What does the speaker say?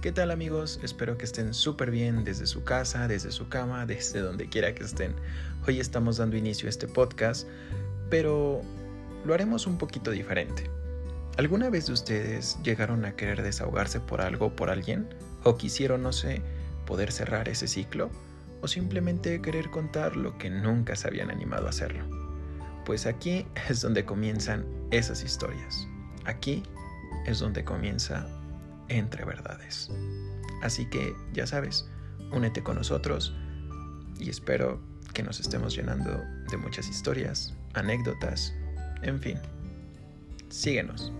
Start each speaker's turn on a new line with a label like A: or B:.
A: ¿Qué tal amigos? Espero que estén súper bien desde su casa, desde su cama, desde donde quiera que estén. Hoy estamos dando inicio a este podcast, pero lo haremos un poquito diferente. ¿Alguna vez de ustedes llegaron a querer desahogarse por algo por alguien? ¿O quisieron, no sé, poder cerrar ese ciclo? ¿O simplemente querer contar lo que nunca se habían animado a hacerlo? Pues aquí es donde comienzan esas historias. Aquí es donde comienza entre verdades. Así que ya sabes, únete con nosotros y espero que nos estemos llenando de muchas historias, anécdotas, en fin. Síguenos.